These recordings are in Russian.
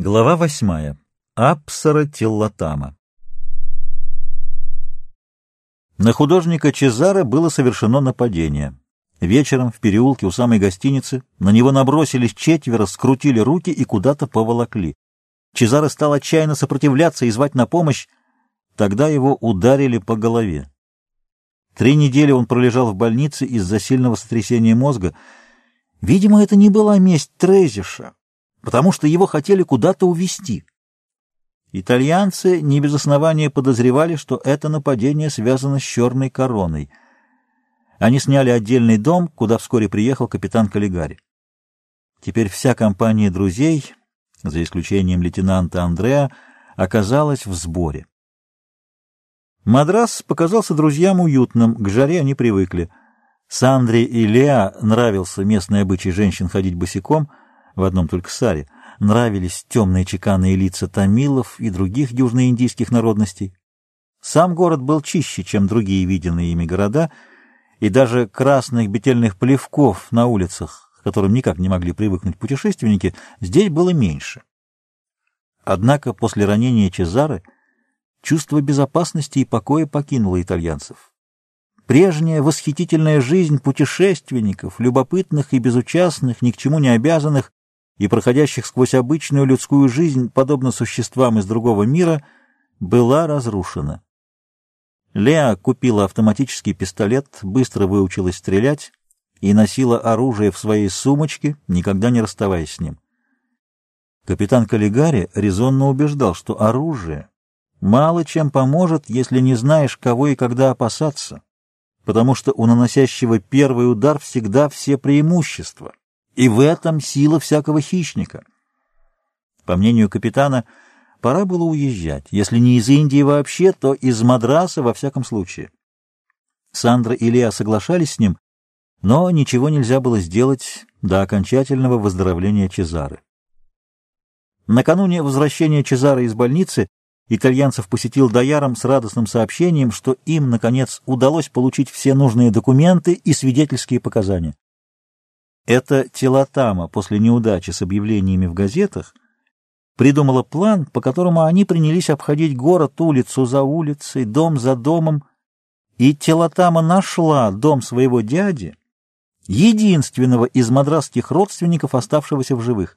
Глава восьмая. Апсара Теллатама. На художника Чезаре было совершено нападение. Вечером в переулке у самой гостиницы на него набросились четверо, скрутили руки и куда-то поволокли. Чезаре стал отчаянно сопротивляться и звать на помощь. Тогда его ударили по голове. Три недели он пролежал в больнице из-за сильного сотрясения мозга. Видимо, это не была месть Трезиша потому что его хотели куда-то увезти. Итальянцы не без основания подозревали, что это нападение связано с черной короной. Они сняли отдельный дом, куда вскоре приехал капитан Каллигари. Теперь вся компания друзей, за исключением лейтенанта Андреа, оказалась в сборе. Мадрас показался друзьям уютным, к жаре они привыкли. Сандре и Леа нравился местный обычай женщин ходить босиком — в одном только саре, нравились темные чеканные лица тамилов и других южноиндийских народностей. Сам город был чище, чем другие виденные ими города, и даже красных бетельных плевков на улицах, к которым никак не могли привыкнуть путешественники, здесь было меньше. Однако после ранения Чезары чувство безопасности и покоя покинуло итальянцев. Прежняя восхитительная жизнь путешественников, любопытных и безучастных, ни к чему не обязанных, и проходящих сквозь обычную людскую жизнь, подобно существам из другого мира, была разрушена. Леа купила автоматический пистолет, быстро выучилась стрелять и носила оружие в своей сумочке, никогда не расставаясь с ним. Капитан Каллигари резонно убеждал, что оружие мало чем поможет, если не знаешь, кого и когда опасаться, потому что у наносящего первый удар всегда все преимущества. И в этом сила всякого хищника. По мнению капитана, пора было уезжать, если не из Индии вообще, то из Мадраса во всяком случае. Сандра и Леа соглашались с ним, но ничего нельзя было сделать до окончательного выздоровления Чезары. Накануне возвращения Чезары из больницы итальянцев посетил Дояром с радостным сообщением, что им, наконец, удалось получить все нужные документы и свидетельские показания. Эта Телотама после неудачи с объявлениями в газетах придумала план, по которому они принялись обходить город улицу за улицей, дом за домом, и Телотама нашла дом своего дяди, единственного из мадрасских родственников, оставшегося в живых.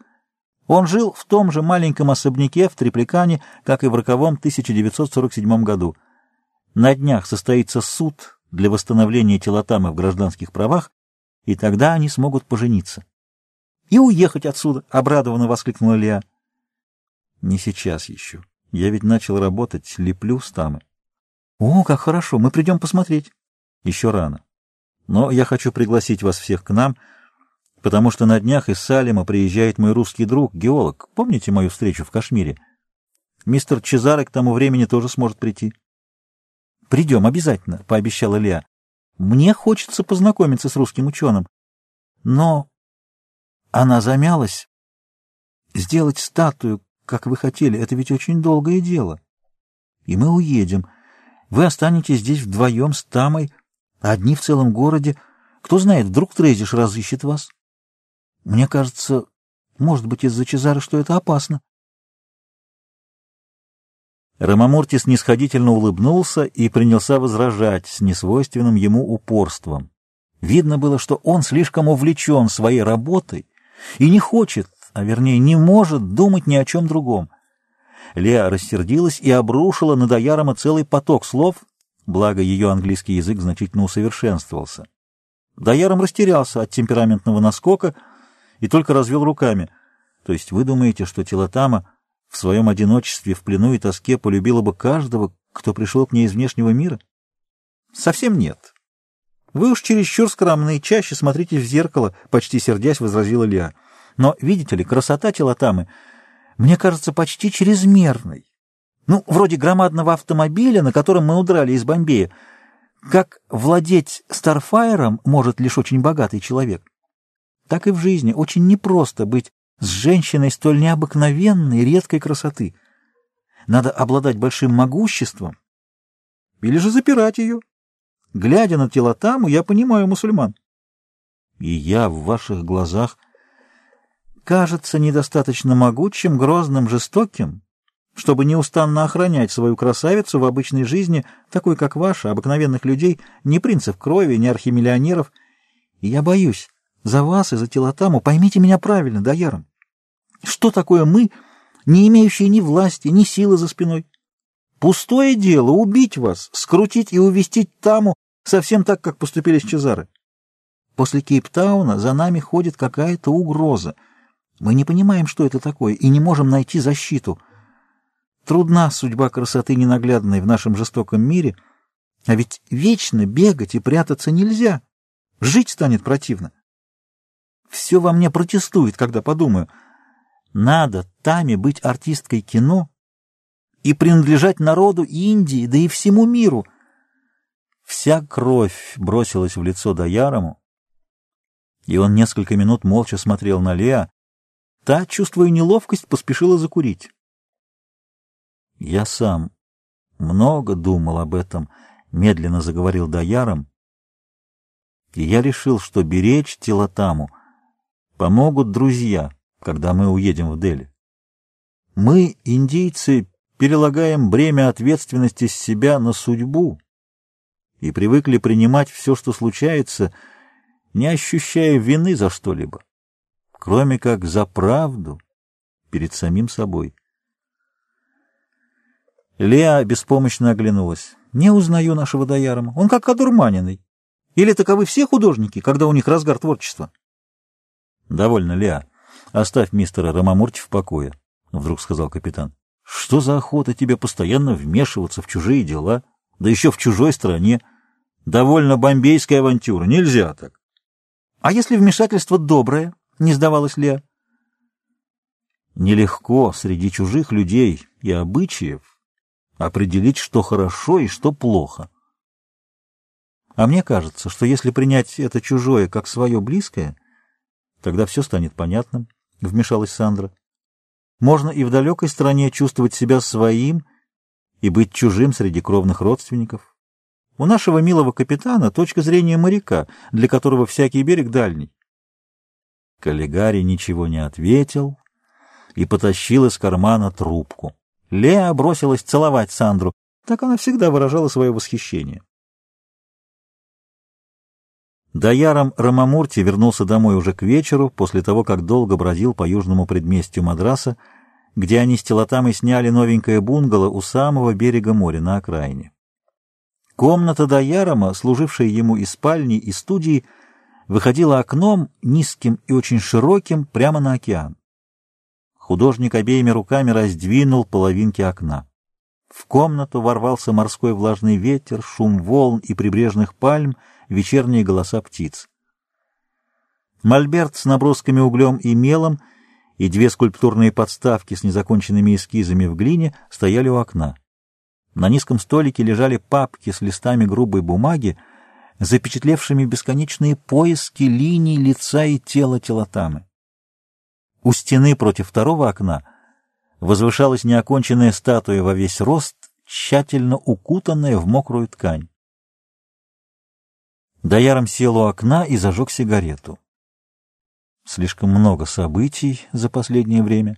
Он жил в том же маленьком особняке в Трипликане, как и в роковом 1947 году. На днях состоится суд для восстановления Телотамы в гражданских правах, и тогда они смогут пожениться. — И уехать отсюда! — обрадованно воскликнула Леа. — Не сейчас еще. Я ведь начал работать, леплю стамы. — О, как хорошо! Мы придем посмотреть. — Еще рано. Но я хочу пригласить вас всех к нам, потому что на днях из Салема приезжает мой русский друг, геолог. Помните мою встречу в Кашмире? Мистер Чезаре к тому времени тоже сможет прийти. — Придем обязательно, — пообещала Леа. Мне хочется познакомиться с русским ученым. Но она замялась. Сделать статую, как вы хотели, это ведь очень долгое дело. И мы уедем. Вы останетесь здесь вдвоем с Тамой, одни в целом городе. Кто знает, вдруг Трезиш разыщет вас. Мне кажется, может быть, из-за Чезара, что это опасно. Рамамурти снисходительно улыбнулся и принялся возражать с несвойственным ему упорством. Видно было, что он слишком увлечен своей работой и не хочет, а вернее не может думать ни о чем другом. Леа рассердилась и обрушила на Даярома целый поток слов, благо ее английский язык значительно усовершенствовался. Даяром растерялся от темпераментного наскока и только развел руками. То есть вы думаете, что Телотама в своем одиночестве, в плену и тоске полюбила бы каждого, кто пришел к ней из внешнего мира? Совсем нет. Вы уж чересчур скромны, чаще смотрите в зеркало, почти сердясь, возразила Леа. Но, видите ли, красота Телотамы мне кажется почти чрезмерной. Ну, вроде громадного автомобиля, на котором мы удрали из Бомбея. Как владеть Старфайером может лишь очень богатый человек. Так и в жизни очень непросто быть с женщиной столь необыкновенной редкой красоты. Надо обладать большим могуществом или же запирать ее. Глядя на тело Таму, я понимаю мусульман. И я в ваших глазах кажется недостаточно могучим, грозным, жестоким, чтобы неустанно охранять свою красавицу в обычной жизни, такой, как ваша, обыкновенных людей, ни принцев крови, ни архимиллионеров. И я боюсь за вас и за Телотаму, поймите меня правильно, Даяром. Что такое мы, не имеющие ни власти, ни силы за спиной? Пустое дело убить вас, скрутить и увести Таму, совсем так, как поступили с Чезары. После Кейптауна за нами ходит какая-то угроза. Мы не понимаем, что это такое, и не можем найти защиту. Трудна судьба красоты ненаглядной в нашем жестоком мире, а ведь вечно бегать и прятаться нельзя. Жить станет противно. Все во мне протестует, когда подумаю, надо Таме быть артисткой кино и принадлежать народу Индии, да и всему миру. Вся кровь бросилась в лицо Даярому, и он несколько минут молча смотрел на Леа. Та, чувствуя неловкость, поспешила закурить. «Я сам много думал об этом», — медленно заговорил Даяром, и я решил, что беречь Телотаму помогут друзья, когда мы уедем в Дели. Мы, индийцы, перелагаем бремя ответственности с себя на судьбу и привыкли принимать все, что случается, — не ощущая вины за что-либо, кроме как за правду перед самим собой. Леа беспомощно оглянулась. «Не узнаю нашего Даярома. Он как одурманенный. Или таковы все художники, когда у них разгар творчества?» «Довольно, Леа. Оставь мистера Рамамурти в покое», — вдруг сказал капитан. «Что за охота тебе постоянно вмешиваться в чужие дела, да еще в чужой стране? Довольно бомбейская авантюра. Нельзя так». А если вмешательство доброе? Не сдавалась Леа. Нелегко среди чужих людей и обычаев определить, что хорошо и что плохо. А мне кажется, что если принять это чужое как свое близкое, тогда все станет понятным, — вмешалась Сандра. Можно и в далекой стране чувствовать себя своим и быть чужим среди кровных родственников. У нашего милого капитана точка зрения моряка, для которого всякий берег дальний. Каллигари ничего не ответил и потащил из кармана трубку. Леа бросилась целовать Сандру. Так она всегда выражала свое восхищение. Даяром Рамамурти вернулся домой уже к вечеру, после того, как долго бродил по южному предместью Мадраса, где они с Телотамой сняли новенькое бунгало у самого берега моря на окраине. Комната Даярома, служившая ему и спальней, и студией, выходила окном, низким и очень широким, прямо на океан. Художник обеими руками раздвинул половинки окна. В комнату ворвался морской влажный ветер, шум волн и прибрежных пальм, вечерние голоса птиц. Мольберт с набросками углем и мелом и две скульптурные подставки с незаконченными эскизами в глине стояли у окна. На низком столике лежали папки с листами грубой бумаги, запечатлевшими бесконечные поиски линий лица и тела телотамы. У стены против второго окна возвышалась неоконченная статуя во весь рост, тщательно укутанная в мокрую ткань. Даяром сел у окна и зажег сигарету. Слишком много событий за последнее время,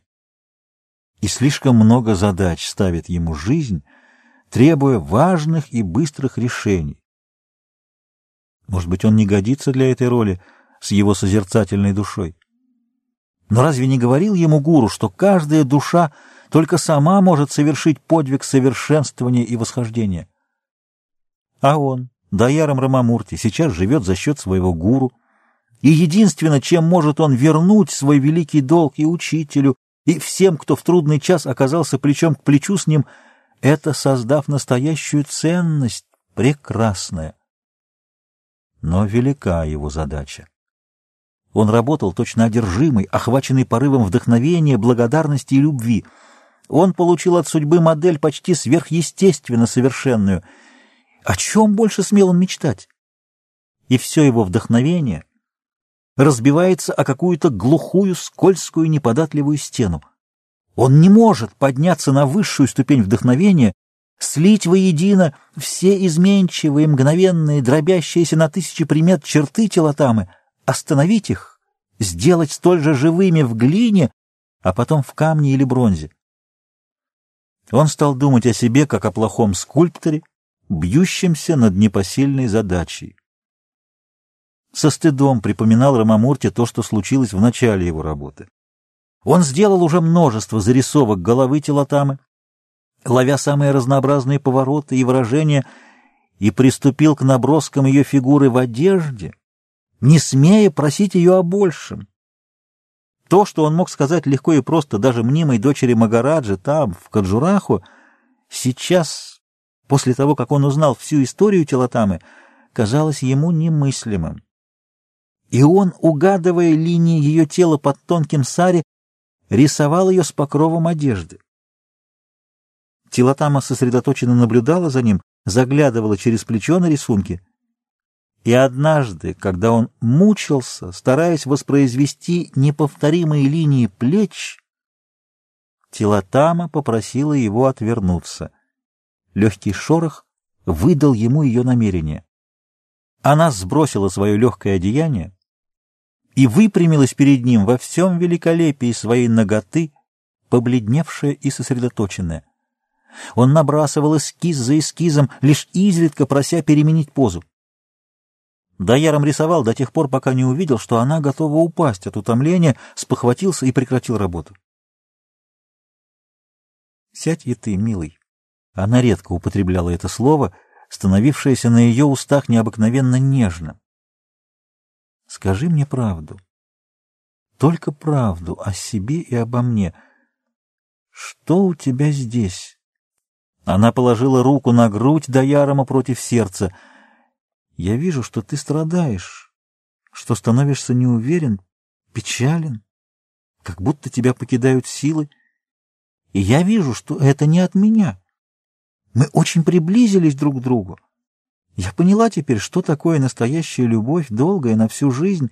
и слишком много задач ставит ему жизнь, требуя важных и быстрых решений. Может быть, он не годится для этой роли с его созерцательной душой. Но разве не говорил ему гуру, что каждая душа только сама может совершить подвиг совершенствования и восхождения? А он, Даяром Рамамурти, сейчас живет за счет своего гуру, и единственное, чем может он вернуть свой великий долг и учителю, и всем, кто в трудный час оказался плечом к плечу с ним — это создав настоящую ценность, прекрасная. Но велика его задача. Он работал точно одержимый, охваченный порывом вдохновения, благодарности и любви. Он получил от судьбы модель почти сверхъестественно совершенную. О чем больше смел он мечтать? И все его вдохновение разбивается о какую-то глухую, скользкую, неподатливую стену. Он не может подняться на высшую ступень вдохновения, слить воедино все изменчивые, мгновенные, дробящиеся на тысячи примет черты телотамы, остановить их сделать столь же живыми в глине, а потом в камне или бронзе. Он стал думать о себе, как о плохом скульпторе, бьющемся над непосильной задачей. Со стыдом припоминал Рамамурти то, что случилось в начале его работы. Он сделал уже множество зарисовок головы Телотамы, ловя самые разнообразные повороты и выражения, и приступил к наброскам ее фигуры в одежде, не смея просить ее о большем. То, что он мог сказать легко и просто даже мнимой дочери Магараджи там, в Каджураху, сейчас, после того, как он узнал всю историю Телотамы, казалось ему немыслимым. И он, угадывая линии ее тела под тонким саре, рисовал ее с покровом одежды. Телотама сосредоточенно наблюдала за ним, заглядывала через плечо на рисунки — и однажды, когда он мучился, стараясь воспроизвести неповторимые линии плеч, Тилатама попросила его отвернуться. Легкий шорох выдал ему ее намерение. Она сбросила свое легкое одеяние и выпрямилась перед ним во всем великолепии своей ноготы, побледневшая и сосредоточенная. Он набрасывал эскиз за эскизом, лишь изредка прося переменить позу. Даяром рисовал до тех пор, пока не увидел, что она готова упасть от утомления, спохватился и прекратил работу. «Сядь и ты, милый». Она редко употребляла это слово, становившееся на ее устах необыкновенно нежным. «Скажи мне правду. Только правду о себе и обо мне. Что у тебя здесь?» Она положила руку на грудь Даярома против сердца — я вижу, что ты страдаешь, что становишься неуверен, печален, как будто тебя покидают силы. И я вижу, что это не от меня. Мы очень приблизились друг к другу. Я поняла теперь, что такое настоящая любовь, долгая на всю жизнь.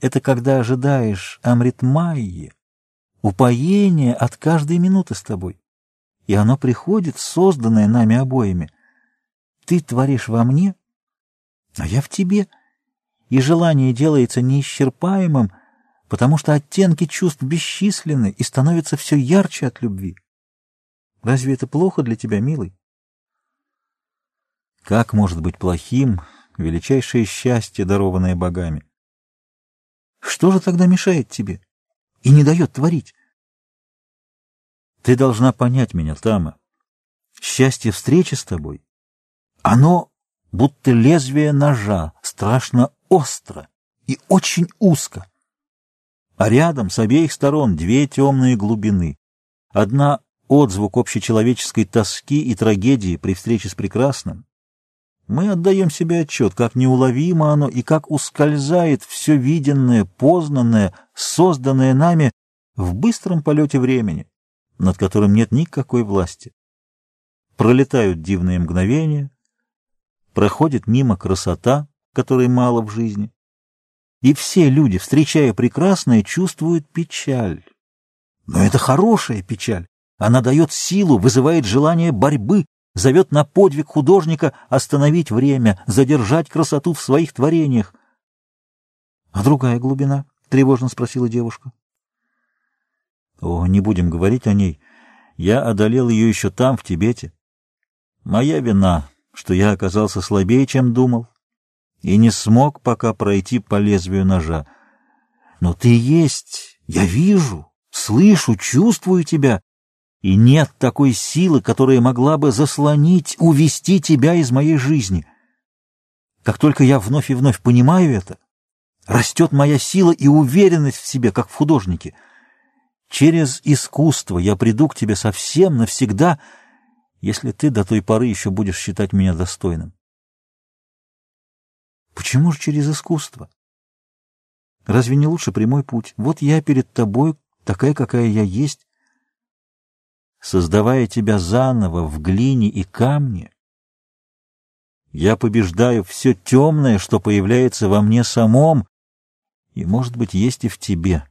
Это когда ожидаешь Амритмайи, упоение от каждой минуты с тобой. И оно приходит, созданное нами обоими. Ты творишь во мне — а я в тебе. И желание делается неисчерпаемым, потому что оттенки чувств бесчисленны и становятся все ярче от любви. Разве это плохо для тебя, милый? Как может быть плохим величайшее счастье, дарованное богами? Что же тогда мешает тебе и не дает творить? Ты должна понять меня, Тама. Счастье встречи с тобой, оно будто лезвие ножа, страшно остро и очень узко. А рядом с обеих сторон две темные глубины. Одна — отзвук общечеловеческой тоски и трагедии при встрече с прекрасным. Мы отдаем себе отчет, как неуловимо оно и как ускользает все виденное, познанное, созданное нами в быстром полете времени, над которым нет никакой власти. Пролетают дивные мгновения, проходит мимо красота, которой мало в жизни. И все люди, встречая прекрасное, чувствуют печаль. Но это хорошая печаль. Она дает силу, вызывает желание борьбы, зовет на подвиг художника остановить время, задержать красоту в своих творениях. — А другая глубина? — тревожно спросила девушка. — О, не будем говорить о ней. Я одолел ее еще там, в Тибете. Моя вина, что я оказался слабее, чем думал, и не смог пока пройти по лезвию ножа. Но ты есть, я вижу, слышу, чувствую тебя, и нет такой силы, которая могла бы заслонить, увести тебя из моей жизни. Как только я вновь и вновь понимаю это, растет моя сила и уверенность в себе, как в художнике. Через искусство я приду к тебе совсем навсегда — если ты до той поры еще будешь считать меня достойным. Почему же через искусство? Разве не лучше прямой путь? Вот я перед тобой, такая, какая я есть. Создавая тебя заново в глине и камне, я побеждаю все темное, что появляется во мне самом, и, может быть, есть и в тебе.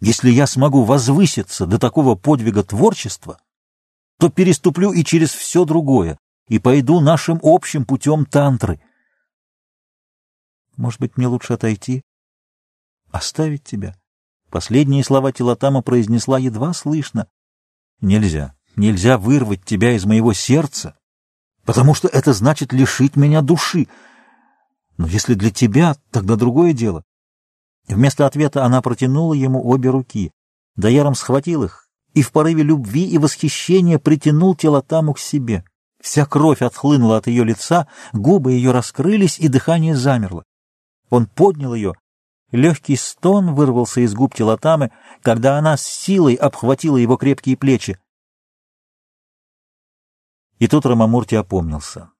Если я смогу возвыситься до такого подвига творчества, то переступлю и через все другое, и пойду нашим общим путем тантры. Может быть, мне лучше отойти? Оставить тебя? Последние слова Тилатама произнесла едва слышно. Нельзя, нельзя вырвать тебя из моего сердца, потому что это значит лишить меня души. Но если для тебя, тогда другое дело. Вместо ответа она протянула ему обе руки. Даяром схватил их и в порыве любви и восхищения притянул Телотаму к себе. Вся кровь отхлынула от ее лица, губы ее раскрылись, и дыхание замерло. Он поднял ее. Легкий стон вырвался из губ Телотамы, когда она с силой обхватила его крепкие плечи. И тут Рамамурти опомнился.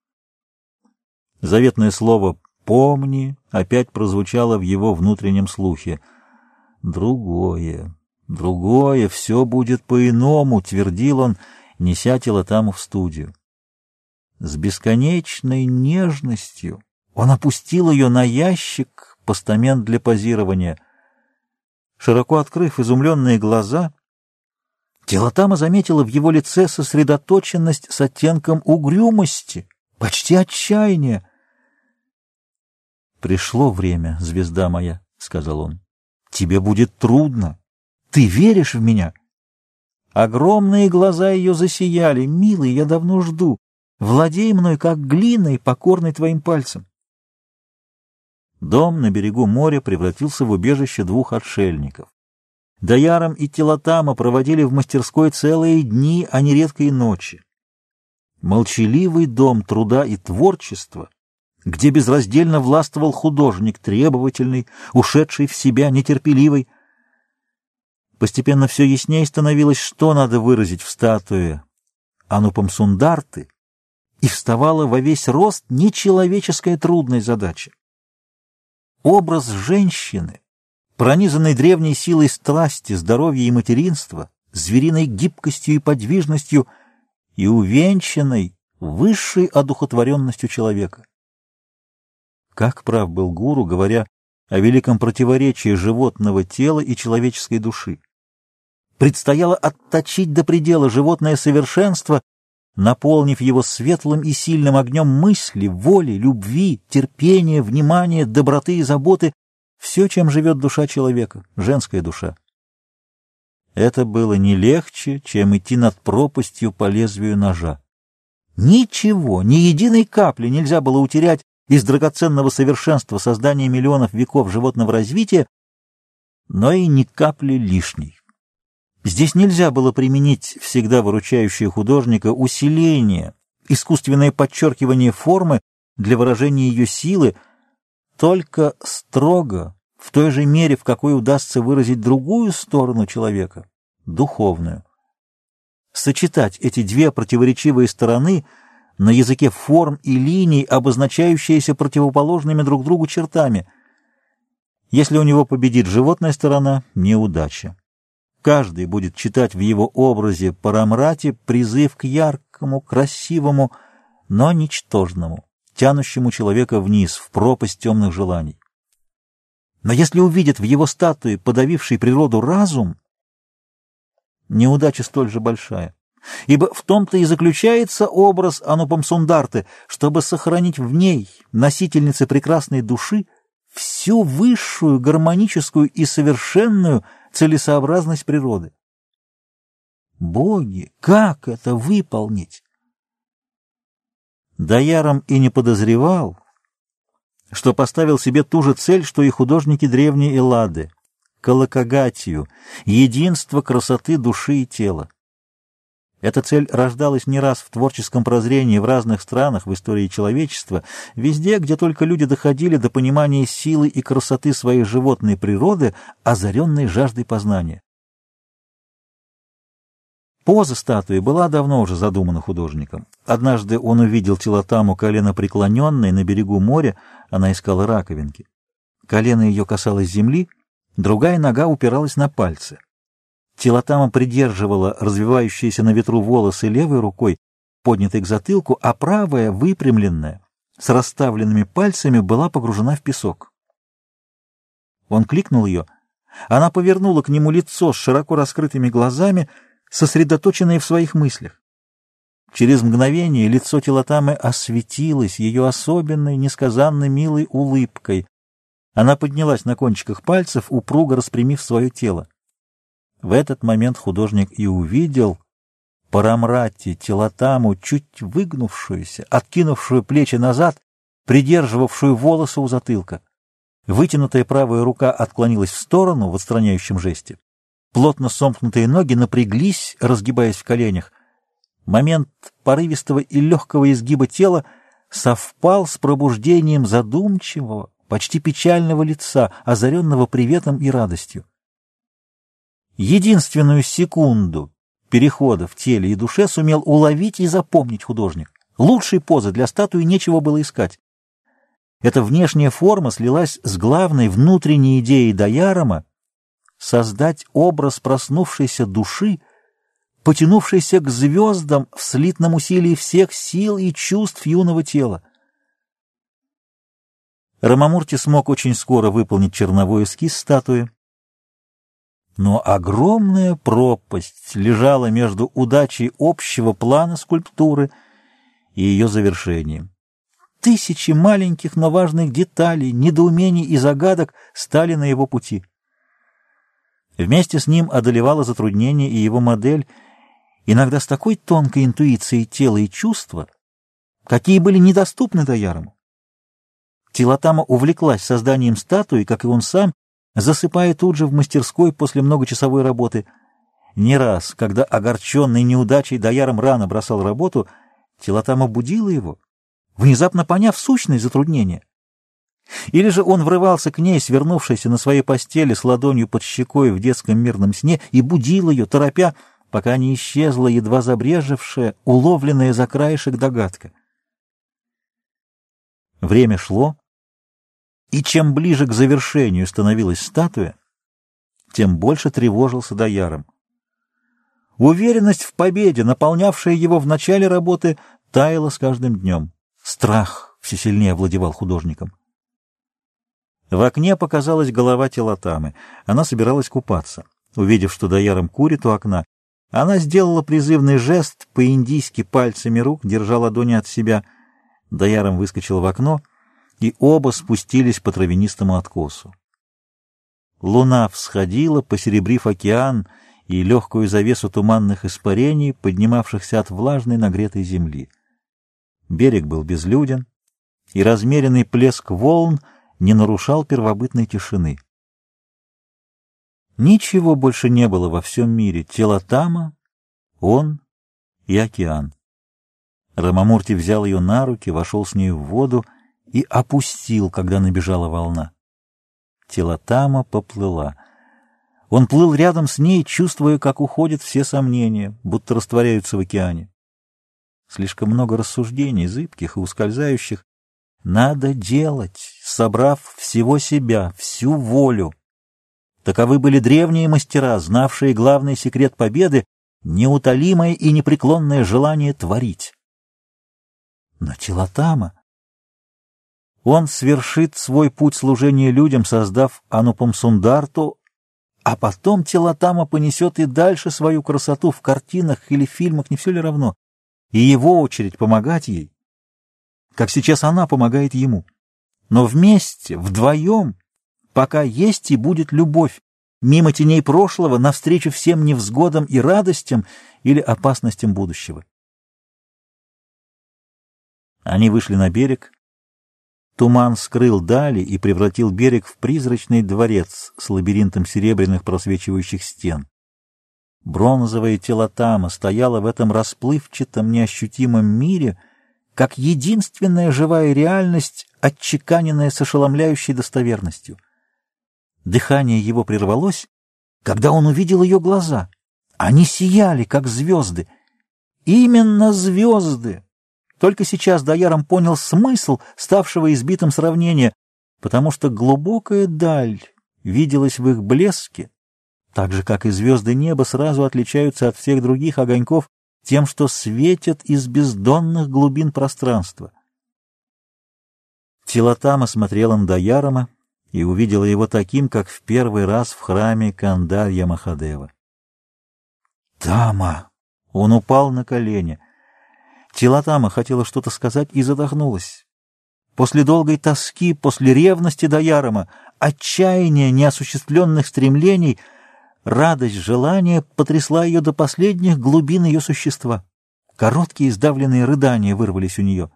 Заветное слово «помни» опять прозвучало в его внутреннем слухе. «Другое, другое, все будет по-иному», — твердил он, неся Телотаму в студию. С бесконечной нежностью он опустил ее на ящик, постамент для позирования. Широко открыв изумленные глаза, Телотама заметила в его лице сосредоточенность с оттенком угрюмости, почти отчаяния. «Пришло время, звезда моя», — сказал он. «Тебе будет трудно. Ты веришь в меня?» Огромные глаза ее засияли. «Милый, я давно жду. Владей мной, как глиной, покорной твоим пальцем. Дом на берегу моря превратился в убежище двух отшельников. Даяром и Телотама проводили в мастерской целые дни, а не редкие ночи. Молчаливый дом труда и творчества, где безраздельно властвовал художник, требовательный, ушедший в себя, нетерпеливый. Постепенно все яснее становилось, что надо выразить в статуе Анупам Сундарты, и вставала во весь рост нечеловеческая трудная задача. Образ женщины, пронизанной древней силой страсти, здоровья и материнства, звериной гибкостью и подвижностью и увенчанной высшей одухотворенностью человека. Как прав был гуру, говоря о великом противоречии животного тела и человеческой души. Предстояло отточить до предела животное совершенство наполнив его светлым и сильным огнем мысли, воли, любви, терпения, внимания, доброты и заботы, все, чем живет душа человека, женская душа. Это было не легче, чем идти над пропастью по лезвию ножа. Ничего, ни единой капли нельзя было утерять из драгоценного совершенства создания миллионов веков животного развития, но и ни капли лишней. Здесь нельзя было применить всегда выручающее художника усиление, искусственное подчеркивание формы для выражения ее силы, только строго, в той же мере, в какой удастся выразить другую сторону человека, духовную. Сочетать эти две противоречивые стороны на языке форм и линий, обозначающиеся противоположными друг другу чертами. Если у него победит животная сторона — неудача. Каждый будет читать в его образе Парамрати призыв к яркому, красивому, но ничтожному, тянущему человека вниз, в пропасть темных желаний. Но если увидит в его статуе подавивший природу разум, неудача столь же большая. Ибо в том-то и заключается образ Анупам Сундарты, чтобы сохранить в ней, носительнице прекрасной души, всю высшую, гармоническую и совершенную целесообразность природы. Боги, как это выполнить? Даяром и не подозревал, что поставил себе ту же цель, что и художники древней Эллады — колокогатию, единство красоты души и тела. Эта цель рождалась не раз в творческом прозрении в разных странах в истории человечества, везде, где только люди доходили до понимания силы и красоты своей животной природы, озаренной жаждой познания. Поза статуи была давно уже задумана художником. Однажды он увидел Телотаму колено преклоненной на берегу моря, она искала раковинки. Колено ее касалось земли, другая нога упиралась на пальцы. Телотама придерживала развивающиеся на ветру волосы левой рукой, поднятой к затылку, а правая, выпрямленная, с расставленными пальцами, была погружена в песок. Он кликнул ее. Она повернула к нему лицо с широко раскрытыми глазами, сосредоточенное в своих мыслях. Через мгновение лицо Телотамы осветилось ее особенной, несказанно милой улыбкой. Она поднялась на кончиках пальцев, упруго распрямив свое тело. В этот момент художник и увидел Парамрати, телотаму, чуть выгнувшуюся, откинувшую плечи назад, придерживавшую волосы у затылка. Вытянутая правая рука отклонилась в сторону в отстраняющем жесте. Плотно сомкнутые ноги напряглись, разгибаясь в коленях. Момент порывистого и легкого изгиба тела совпал с пробуждением задумчивого, почти печального лица, озаренного приветом и радостью. Единственную секунду перехода в теле и душе сумел уловить и запомнить художник. Лучшей позы для статуи нечего было искать. Эта внешняя форма слилась с главной внутренней идеей Даярома создать образ проснувшейся души, потянувшейся к звездам в слитном усилии всех сил и чувств юного тела. Рамамурти смог очень скоро выполнить черновой эскиз статуи, но огромная пропасть лежала между удачей общего плана скульптуры и ее завершением. Тысячи маленьких, но важных деталей, недоумений и загадок стали на его пути. Вместе с ним одолевало затруднение и его модель, иногда с такой тонкой интуицией тела и чувства, какие были недоступны Даярому. Тилатама увлеклась созданием статуи, как и он сам, засыпая тут же в мастерской после многочасовой работы. Не раз, когда огорченный неудачей Даяром рано бросал работу, Телотама будила его, внезапно поняв сущность затруднения. Или же он врывался к ней, свернувшейся на своей постели с ладонью под щекой в детском мирном сне, и будил ее, торопя, пока не исчезла едва забрежевшая, уловленная за краешек догадка. Время шло, и чем ближе к завершению становилась статуя, тем больше тревожился Даяром. Уверенность в победе, наполнявшая его в начале работы, таяла с каждым днем. Страх все сильнее овладевал художником. В окне показалась голова Телотамы. Она собиралась купаться. Увидев, что Даяром курит у окна, она сделала призывный жест, по-индийски пальцами рук, держа ладони от себя. Даяром выскочил в окно — и оба спустились по травянистому откосу. Луна всходила, посеребрив океан и легкую завесу туманных испарений, поднимавшихся от влажной нагретой земли. Берег был безлюден, и размеренный плеск волн не нарушал первобытной тишины. Ничего больше не было во всем мире. Тело Тама, он и океан. Рамамурти взял ее на руки, вошел с ней в воду и опустил, когда набежала волна. Телотама поплыла. Он плыл рядом с ней, чувствуя, как уходят все сомнения, будто растворяются в океане. Слишком много рассуждений, зыбких и ускользающих. Надо делать, собрав всего себя, всю волю. Таковы были древние мастера, знавшие главный секрет победы, неутолимое и непреклонное желание творить. Но Телотама он свершит свой путь служения людям, создав Анупам Сундарту, а потом Телотама понесет и дальше свою красоту в картинах или фильмах, не все ли равно, и его очередь помогать ей, как сейчас она помогает ему. Но вместе, вдвоем, пока есть и будет любовь, мимо теней прошлого, навстречу всем невзгодам и радостям или опасностям будущего. Они вышли на берег, Туман скрыл дали и превратил берег в призрачный дворец с лабиринтом серебряных просвечивающих стен. Бронзовое тело Тама стояло в этом расплывчатом, неощутимом мире, как единственная живая реальность, отчеканенная с ошеломляющей достоверностью. Дыхание его прервалось, когда он увидел ее глаза. Они сияли, как звезды. Именно звезды! Только сейчас Даяром понял смысл ставшего избитым сравнения, потому что глубокая даль виделась в их блеске, так же, как и звезды неба сразу отличаются от всех других огоньков тем, что светят из бездонных глубин пространства. Тилатама смотрела на Даярома и увидела его таким, как в первый раз в храме Кандарья Махадева. «Тама!» Он упал на колени — Телотама хотела что-то сказать и задохнулась. после долгой тоски, после ревности до Ярома, отчаяния неосуществленных стремлений, радость желания потрясла ее до последних глубин ее существа. Короткие сдавленные рыдания вырвались у нее.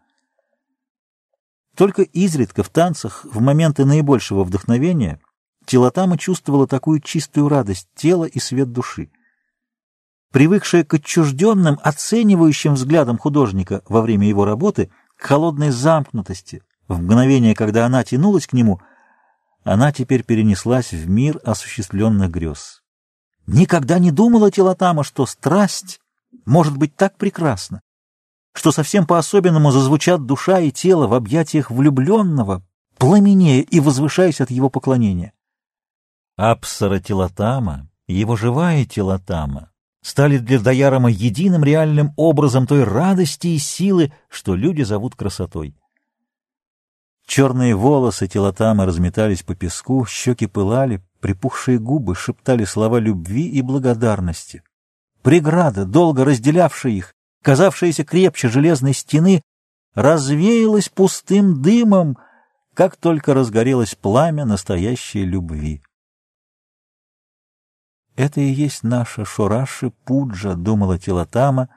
Только изредка в танцах, в моменты наибольшего вдохновения, Телотама чувствовала такую чистую радость тела и свет души. Привыкшая к отчужденным, оценивающим взглядам художника во время его работы, к холодной замкнутости, в мгновение, когда она тянулась к нему, она теперь перенеслась в мир осуществленных грез. Никогда не думала Телотама, что страсть может быть так прекрасна, что совсем по-особенному зазвучат душа и тело в объятиях влюбленного, пламенея и возвышаясь от его поклонения. Апсара Телотама, его живая Телотама, стали для Даярома единым реальным образом той радости и силы, что люди зовут красотой. Черные волосы Телотамы разметались по песку, щеки пылали, припухшие губы шептали слова любви и благодарности. Преграда, долго разделявшая их, казавшаяся крепче железной стены, развеялась пустым дымом, как только разгорелось пламя настоящей любви. «Это и есть наша Шураши Пуджа», — думала Тилатама,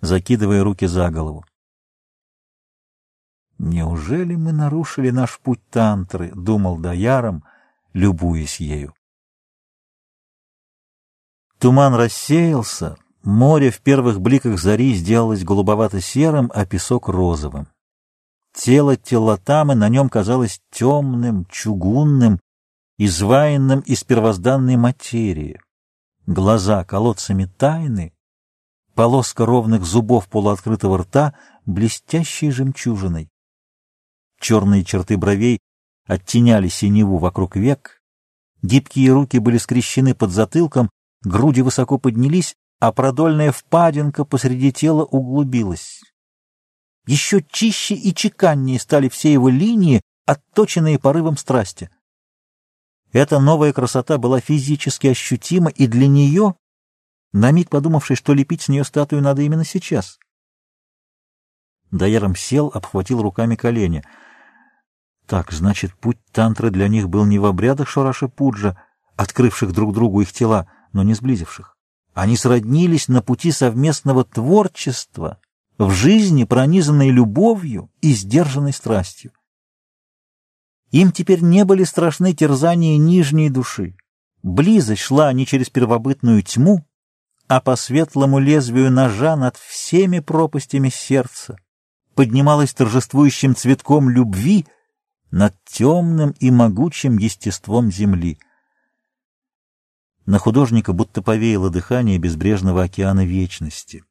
закидывая руки за голову. «Неужели мы нарушили наш путь тантры?» — думал Даяром, любуясь ею. Туман рассеялся, море в первых бликах зари сделалось голубовато-серым, а песок — розовым. Тело Телатамы на нем казалось темным, чугунным, изваянным из первозданной материи глаза колодцами тайны, полоска ровных зубов полуоткрытого рта блестящей жемчужиной. Черные черты бровей оттеняли синеву вокруг век, гибкие руки были скрещены под затылком, груди высоко поднялись, а продольная впадинка посреди тела углубилась. Еще чище и чеканнее стали все его линии, отточенные порывом страсти. Эта новая красота была физически ощутима и для нее, на миг подумавшей, что лепить с нее статую надо именно сейчас. Даяром сел, обхватил руками колени. Так, значит, путь тантры для них был не в обрядах Шораша Пуджа, открывших друг другу их тела, но не сблизивших. Они сроднились на пути совместного творчества, в жизни, пронизанной любовью и сдержанной страстью. Им теперь не были страшны терзания нижней души. Близость шла не через первобытную тьму, а по светлому лезвию ножа над всеми пропастями сердца, поднималась торжествующим цветком любви над темным и могучим естеством земли. На художника будто повеяло дыхание безбрежного океана вечности.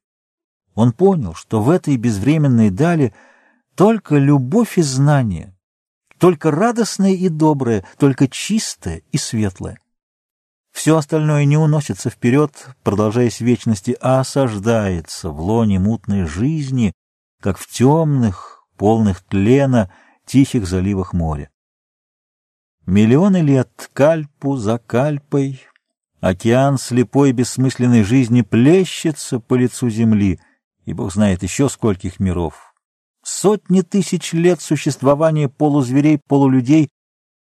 Он понял, что в этой безвременной дали только любовь и знание, только радостное и доброе, только чистое и светлое. Все остальное не уносится вперед, продолжаясь вечности, а осаждается в лоне мутной жизни, как в темных, полных тлена, тихих заливах моря. Миллионы лет кальпу за кальпой, океан слепой бессмысленной жизни плещется по лицу земли, и Бог знает еще скольких миров, Сотни тысяч лет существования полузверей, полулюдей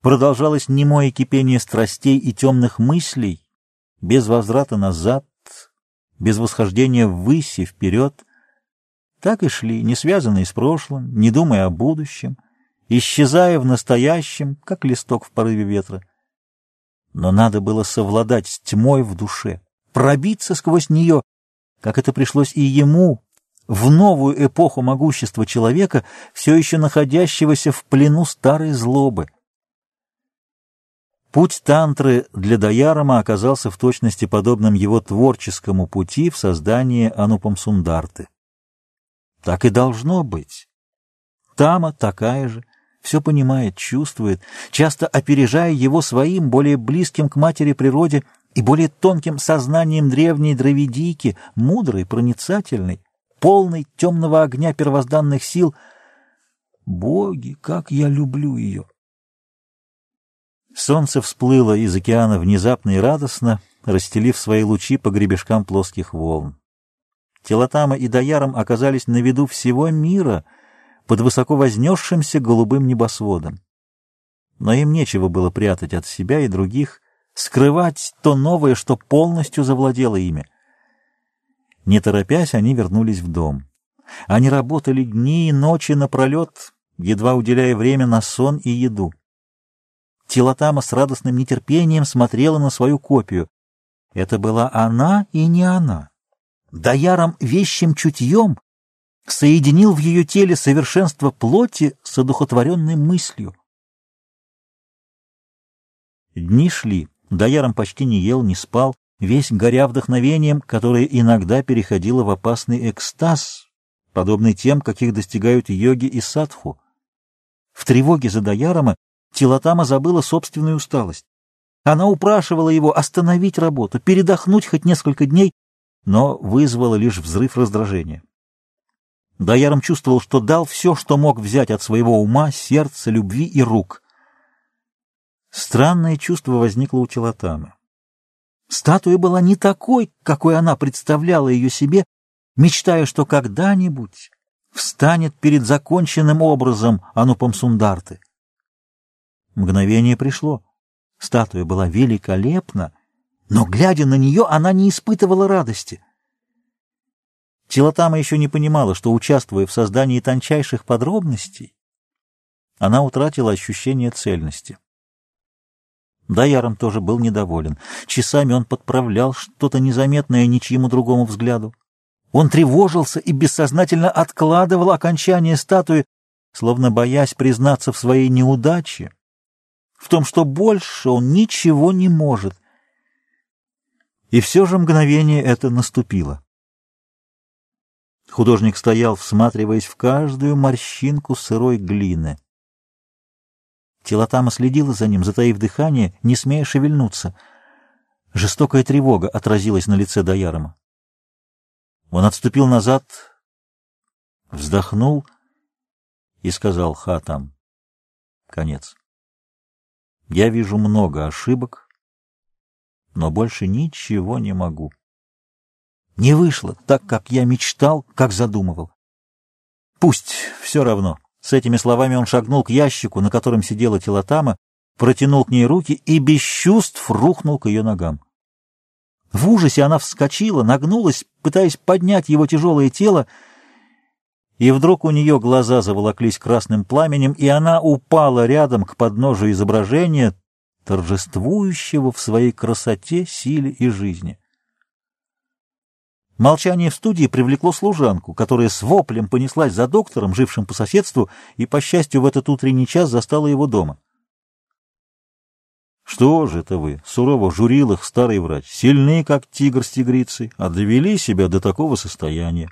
продолжалось немое кипение страстей и темных мыслей, без возврата назад, без восхождения ввысь и вперед. Так и шли, не связанные с прошлым, не думая о будущем, исчезая в настоящем, как листок в порыве ветра. Но надо было совладать с тьмой в душе, пробиться сквозь нее, как это пришлось и ему, в новую эпоху могущества человека, все еще находящегося в плену старой злобы. Путь тантры для Даярома оказался в точности подобным его творческому пути в создании Анупам Сундарты. Так и должно быть. Тама такая же, все понимает, чувствует, часто опережая его своим, более близким к матери природе и более тонким сознанием древней дравидийки, мудрой, проницательной, полный темного огня первозданных сил. Боги, как я люблю ее! Солнце всплыло из океана внезапно и радостно, расстелив свои лучи по гребешкам плоских волн. Телотама и Даяром оказались на виду всего мира, под высоко вознесшимся голубым небосводом. Но им нечего было прятать от себя и других, скрывать то новое, что полностью завладело ими. Не торопясь, они вернулись в дом. Они работали дни и ночи напролет, едва уделяя время на сон и еду. Тилотама с радостным нетерпением смотрела на свою копию. Это была она и не она. Даяром вещим чутьем соединил в ее теле совершенство плоти с одухотворенной мыслью. Дни шли. Даяром почти не ел, не спал, весь горя вдохновением, которое иногда переходило в опасный экстаз, подобный тем, каких достигают йоги и садху. В тревоге за Даярома Тилатама забыла собственную усталость. Она упрашивала его остановить работу, передохнуть хоть несколько дней, но вызвала лишь взрыв раздражения. Даяром чувствовал, что дал все, что мог взять от своего ума, сердца, любви и рук. Странное чувство возникло у Тилатамы. Статуя была не такой, какой она представляла ее себе, мечтая, что когда-нибудь встанет перед законченным образом Анупам Сундарты. Мгновение пришло. Статуя была великолепна, но, глядя на нее, она не испытывала радости. Тилотама еще не понимала, что, участвуя в создании тончайших подробностей, она утратила ощущение цельности. Даяром тоже был недоволен. Часами он подправлял что-то незаметное ничьему другому взгляду. Он тревожился и бессознательно откладывал окончание статуи, словно боясь признаться в своей неудаче, в том, что больше он ничего не может. И все же мгновение это наступило. Художник стоял, всматриваясь в каждую морщинку сырой глины. Телотама следила за ним, затаив дыхание, не смея шевельнуться. Жестокая тревога отразилась на лице Даярома. Он отступил назад, вздохнул и сказал Хатам. Конец. Я вижу много ошибок, но больше ничего не могу. Не вышло так, как я мечтал, как задумывал. Пусть, все равно. С этими словами он шагнул к ящику, на котором сидела Телотама, протянул к ней руки и без чувств рухнул к ее ногам. В ужасе она вскочила, нагнулась, пытаясь поднять его тяжелое тело, и вдруг у нее глаза заволоклись красным пламенем, и она упала рядом к подножию изображения, торжествующего в своей красоте, силе и жизни. Молчание в студии привлекло служанку, которая с воплем понеслась за доктором, жившим по соседству, и, по счастью, в этот утренний час застала его дома. «Что же это вы?» — сурово журил их старый врач. «Сильны, как тигр с тигрицей, а довели себя до такого состояния.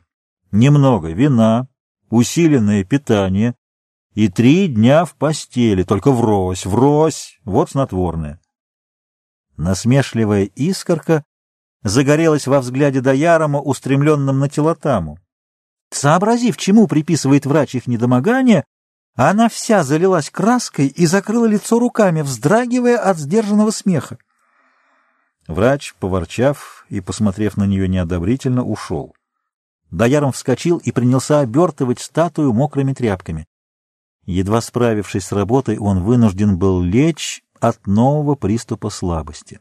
Немного вина, усиленное питание и три дня в постели, только врозь, врозь, вот снотворное». Насмешливая искорка загорелась во взгляде Даярома, устремленном на телотаму. Сообразив, чему приписывает врач их недомогание, она вся залилась краской и закрыла лицо руками, вздрагивая от сдержанного смеха. Врач, поворчав и посмотрев на нее неодобрительно, ушел. Даяром вскочил и принялся обертывать статую мокрыми тряпками. Едва справившись с работой, он вынужден был лечь от нового приступа слабости.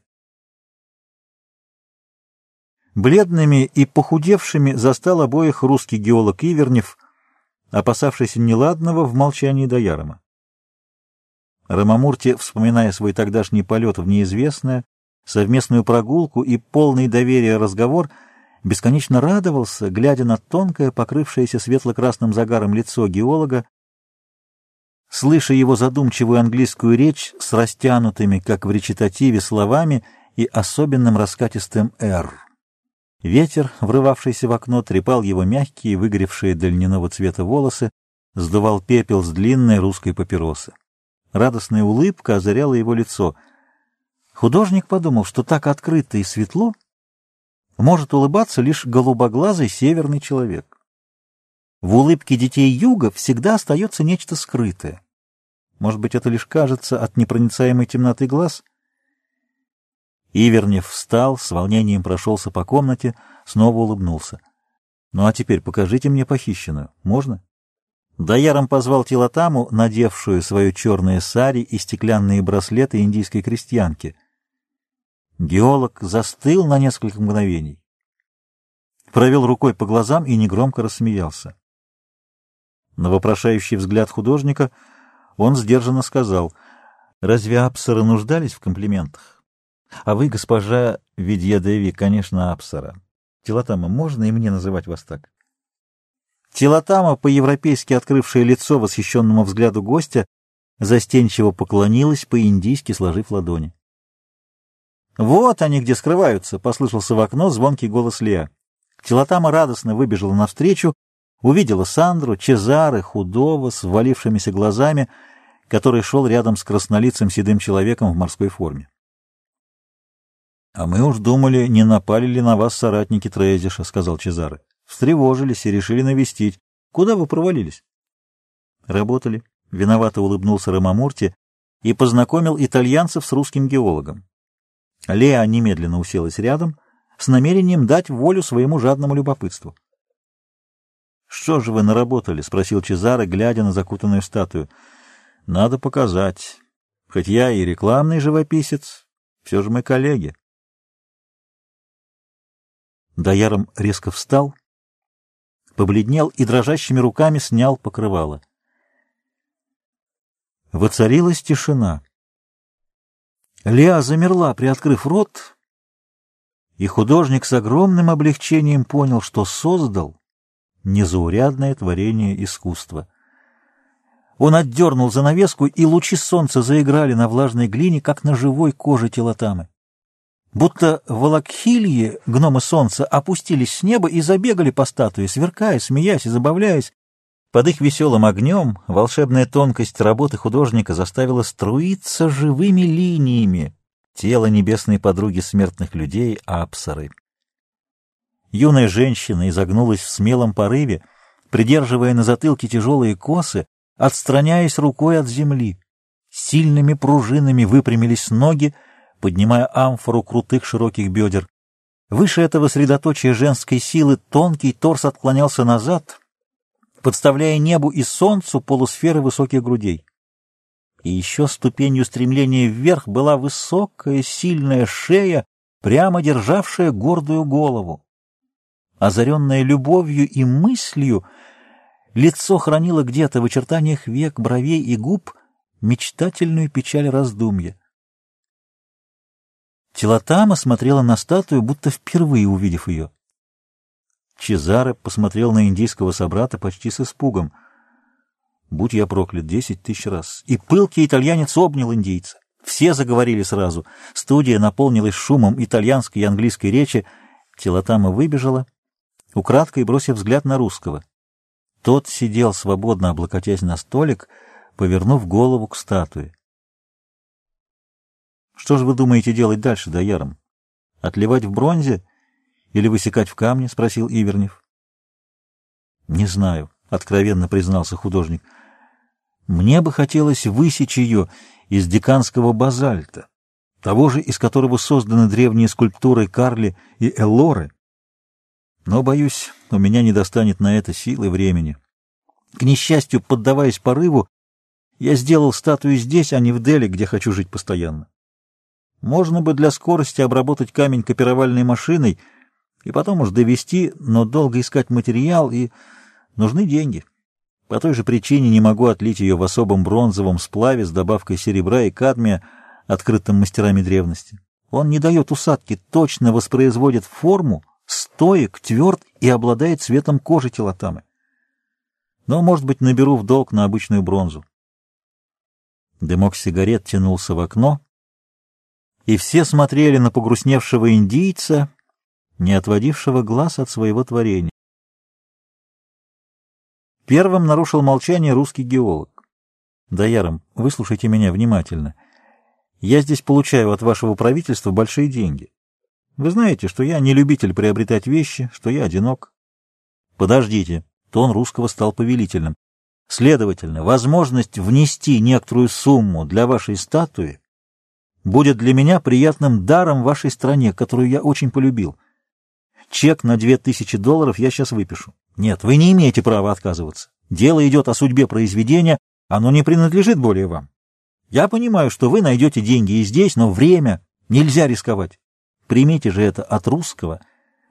Бледными и похудевшими застал обоих русский геолог Ивернев, опасавшийся неладного в молчании Даярома. Рамамурти, вспоминая свой тогдашний полет в неизвестное, совместную прогулку и полный доверия разговор, бесконечно радовался, глядя на тонкое, покрывшееся светло-красным загаром лицо геолога, слыша его задумчивую английскую речь с растянутыми, как в речитативе, словами и особенным раскатистым «р». Ветер, врывавшийся в окно, трепал его мягкие, выгоревшие до льняного цвета волосы, сдувал пепел с длинной русской папиросы. Радостная улыбка озаряла его лицо. Художник подумал, что так открыто и светло может улыбаться лишь голубоглазый северный человек. В улыбке детей юга всегда остается нечто скрытое. Может быть, это лишь кажется от непроницаемой темноты глаз — Ивернев встал, с волнением прошелся по комнате, снова улыбнулся. — Ну а теперь покажите мне похищенную. Можно? — Даяром позвал Тилатаму, надевшую свое черное сари и стеклянные браслеты индийской крестьянки. Геолог застыл на несколько мгновений, провел рукой по глазам и негромко рассмеялся. На вопрошающий взгляд художника он сдержанно сказал, «Разве апсары нуждались в комплиментах? А вы, госпожа Видья-Деви, конечно, апсара. Тилатама, можно и мне называть вас так?» Тилатама, по-европейски открывшее лицо восхищенному взгляду гостя, застенчиво поклонилась, по-индийски сложив ладони. «Вот они где скрываются!» — послышался в окно звонкий голос Леа. Тилатама радостно выбежала навстречу, увидела Сандру, Чезары, худого, с ввалившимися глазами, который шел рядом с краснолицым седым человеком в морской форме. — А мы уж думали, не напали ли на вас соратники Трейзиша, — сказал Чезары. — Встревожились и решили навестить. Куда вы провалились? — Работали. Виновато улыбнулся Рамамурти и познакомил итальянцев с русским геологом. Леа немедленно уселась рядом с намерением дать волю своему жадному любопытству. «Что же вы наработали?» — спросил Чезаро, глядя на закутанную статую. «Надо показать. Хоть я и рекламный живописец, все же мы коллеги». Даяром резко встал, побледнел и дрожащими руками снял покрывало. Воцарилась тишина. Леа замерла, приоткрыв рот, и художник с огромным облегчением понял, что создал незаурядное творение искусства. Он отдернул занавеску, и лучи солнца заиграли на влажной глине, как на живой коже телотамы. Будто волокхилье, гномы солнца, опустились с неба и забегали по статуе, сверкая, смеясь и забавляясь. Под их веселым огнем волшебная тонкость работы художника заставила струиться живыми линиями тело небесной подруги смертных людей Апсары. Юная женщина изогнулась в смелом порыве, придерживая на затылке тяжелые косы, отстраняясь рукой от земли. Сильными пружинами выпрямились ноги, поднимая амфору крутых широких бедер. Выше этого средоточия женской силы тонкий торс отклонялся назад, подставляя небу и солнцу полусферы высоких грудей. И еще ступенью стремления вверх была высокая, сильная шея, прямо державшая гордую голову озаренное любовью и мыслью, лицо хранило где-то в очертаниях век, бровей и губ мечтательную печаль раздумья. Телотама смотрела на статую, будто впервые увидев ее. Чезаре посмотрел на индийского собрата почти с испугом. Будь я проклят десять тысяч раз. И пылкий итальянец обнял индийца. Все заговорили сразу. Студия наполнилась шумом итальянской и английской речи. Телотама выбежала украдкой бросив взгляд на русского. Тот сидел, свободно облокотясь на столик, повернув голову к статуе. «Что же вы думаете делать дальше, Даяром? Отливать в бронзе или высекать в камне?» — спросил Ивернев. «Не знаю», — откровенно признался художник. «Мне бы хотелось высечь ее из деканского базальта, того же, из которого созданы древние скульптуры Карли и Эллоры, но, боюсь, у меня не достанет на это силы времени. К несчастью, поддаваясь порыву, я сделал статую здесь, а не в Дели, где хочу жить постоянно. Можно бы для скорости обработать камень копировальной машиной и потом уж довести, но долго искать материал, и нужны деньги. По той же причине не могу отлить ее в особом бронзовом сплаве с добавкой серебра и кадмия, открытым мастерами древности. Он не дает усадки, точно воспроизводит форму, стоек, тверд и обладает цветом кожи телотамы. Но, может быть, наберу в долг на обычную бронзу. Дымок сигарет тянулся в окно, и все смотрели на погрустневшего индийца, не отводившего глаз от своего творения. Первым нарушил молчание русский геолог. «Даяром, выслушайте меня внимательно. Я здесь получаю от вашего правительства большие деньги. Вы знаете, что я не любитель приобретать вещи, что я одинок. Подождите. Тон русского стал повелительным. Следовательно, возможность внести некоторую сумму для вашей статуи будет для меня приятным даром вашей стране, которую я очень полюбил. Чек на две тысячи долларов я сейчас выпишу. Нет, вы не имеете права отказываться. Дело идет о судьбе произведения, оно не принадлежит более вам. Я понимаю, что вы найдете деньги и здесь, но время нельзя рисковать. Примите же это от русского,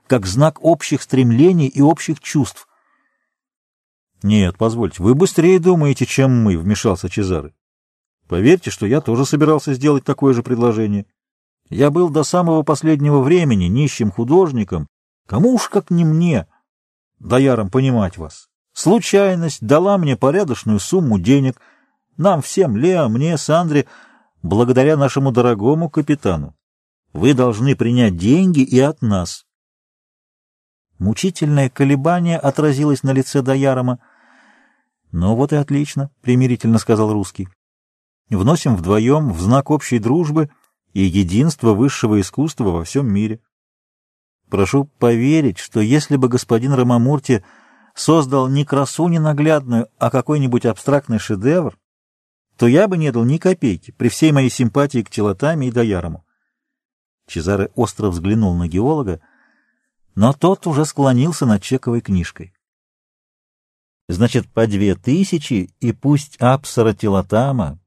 как знак общих стремлений и общих чувств. Нет, позвольте, вы быстрее думаете, чем мы, вмешался Чезары. Поверьте, что я тоже собирался сделать такое же предложение. Я был до самого последнего времени нищим художником. Кому уж как не мне, доярам понимать вас. Случайность дала мне порядочную сумму денег. Нам всем, Лео, мне, Сандре, благодаря нашему дорогому капитану. Вы должны принять деньги и от нас. Мучительное колебание отразилось на лице Даярома. — Ну вот и отлично, — примирительно сказал русский. — Вносим вдвоем в знак общей дружбы и единства высшего искусства во всем мире. Прошу поверить, что если бы господин Рамамурти создал не красу ненаглядную, а какой-нибудь абстрактный шедевр, то я бы не дал ни копейки при всей моей симпатии к Телотами и Даярому. Чезаре остро взглянул на геолога, но тот уже склонился над чековой книжкой. Значит, по две тысячи, и пусть Апсара Телотама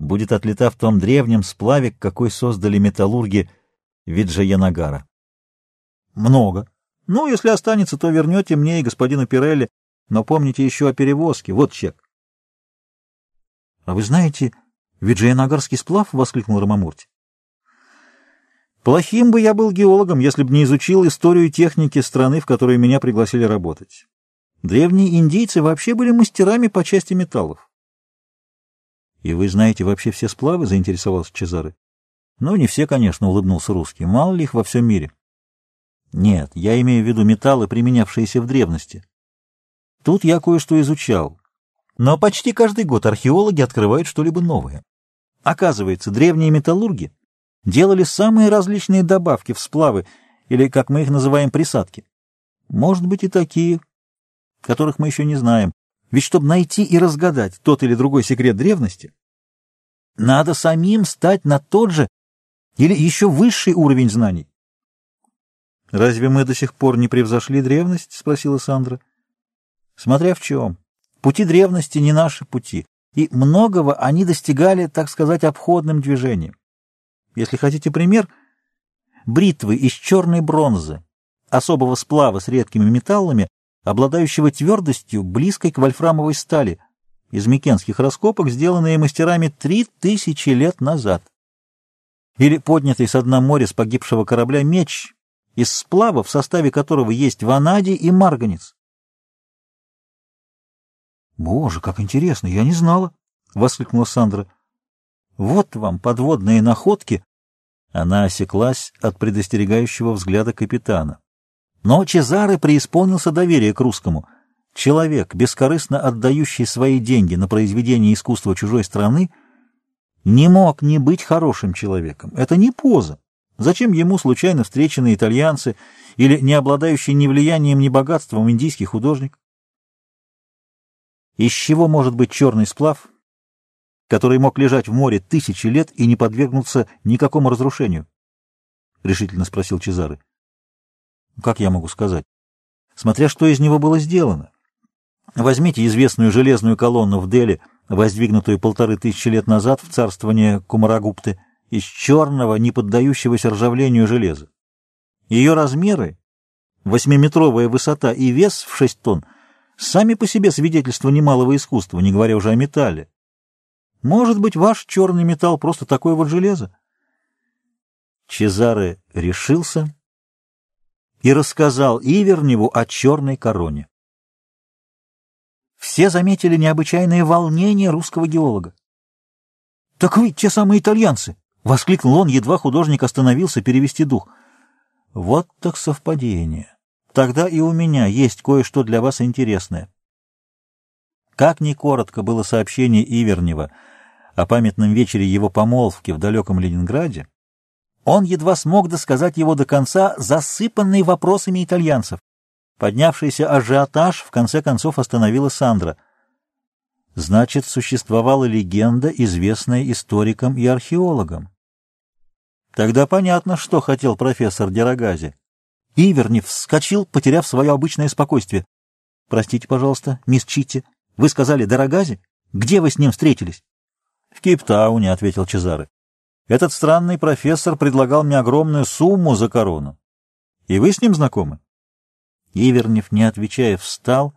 будет отлета в том древнем сплаве, какой создали металлурги Виджаянагара. Много. Ну, если останется, то вернете мне и господину Пирелли, но помните еще о перевозке. Вот чек. — А вы знаете Виджаянагарский сплав? — воскликнул Рамамурти. Плохим бы я был геологом, если бы не изучил историю техники страны, в которой меня пригласили работать. Древние индийцы вообще были мастерами по части металлов. — И вы знаете вообще все сплавы? — заинтересовался Чезаре. — Ну, не все, конечно, — улыбнулся русский. Мало ли их во всем мире. — Нет, я имею в виду металлы, применявшиеся в древности. Тут я кое-что изучал. Но почти каждый год археологи открывают что-либо новое. Оказывается, древние металлурги делали самые различные добавки в сплавы, или, как мы их называем, присадки. Может быть, и такие, которых мы еще не знаем. Ведь чтобы найти и разгадать тот или другой секрет древности, надо самим стать на тот же или еще высший уровень знаний. «Разве мы до сих пор не превзошли древность?» — спросила Сандра. «Смотря в чем. Пути древности не наши пути, и многого они достигали, так сказать, обходным движением. Если хотите пример, бритвы из черной бронзы, особого сплава с редкими металлами, обладающего твердостью, близкой к вольфрамовой стали, из микенских раскопок, сделанные мастерами три тысячи лет назад. Или поднятый с дна моря с погибшего корабля меч, из сплава, в составе которого есть ванадий и марганец. «Боже, как интересно! Я не знала!» — воскликнула Сандра. Вот вам подводные находки. Она осеклась от предостерегающего взгляда капитана. Но Чезаре преисполнился доверия к русскому. Человек, бескорыстно отдающий свои деньги на произведение искусства чужой страны, не мог не быть хорошим человеком. Это не поза. Зачем ему случайно встреченные итальянцы или не обладающий ни влиянием, ни богатством индийский художник? Из чего может быть черный сплав, который мог лежать в море тысячи лет и не подвергнуться никакому разрушению? — решительно спросил Чезары. — Как я могу сказать? Смотря что из него было сделано. Возьмите известную железную колонну в Дели, воздвигнутую полторы тысячи лет назад в царствование Кумарагупты, из черного, не поддающегося ржавлению железа. Ее размеры, восьмиметровая высота и вес в шесть тонн, сами по себе свидетельство немалого искусства, не говоря уже о металле. Может быть, ваш черный металл просто такое вот железо? Чезаре решился и рассказал Иверневу о черной короне. Все заметили необычайное волнение русского геолога. — Так вы те самые итальянцы! — воскликнул он, едва художник остановился перевести дух. — Вот так совпадение. Тогда и у меня есть кое-что для вас интересное. Как ни коротко было сообщение Ивернева — о памятном вечере его помолвки в далеком Ленинграде, он едва смог досказать его до конца, засыпанный вопросами итальянцев. Поднявшийся ажиотаж в конце концов остановила Сандра. Значит, существовала легенда, известная историкам и археологам. Тогда понятно, что хотел профессор Дерогази. Ивернев вскочил, потеряв свое обычное спокойствие. — Простите, пожалуйста, мисс Читти, Вы сказали Дорогазе? Где вы с ним встретились? — В Кейптауне, — ответил Чезаре. Этот странный профессор предлагал мне огромную сумму за корону. И вы с ним знакомы? Ивернев, не отвечая, встал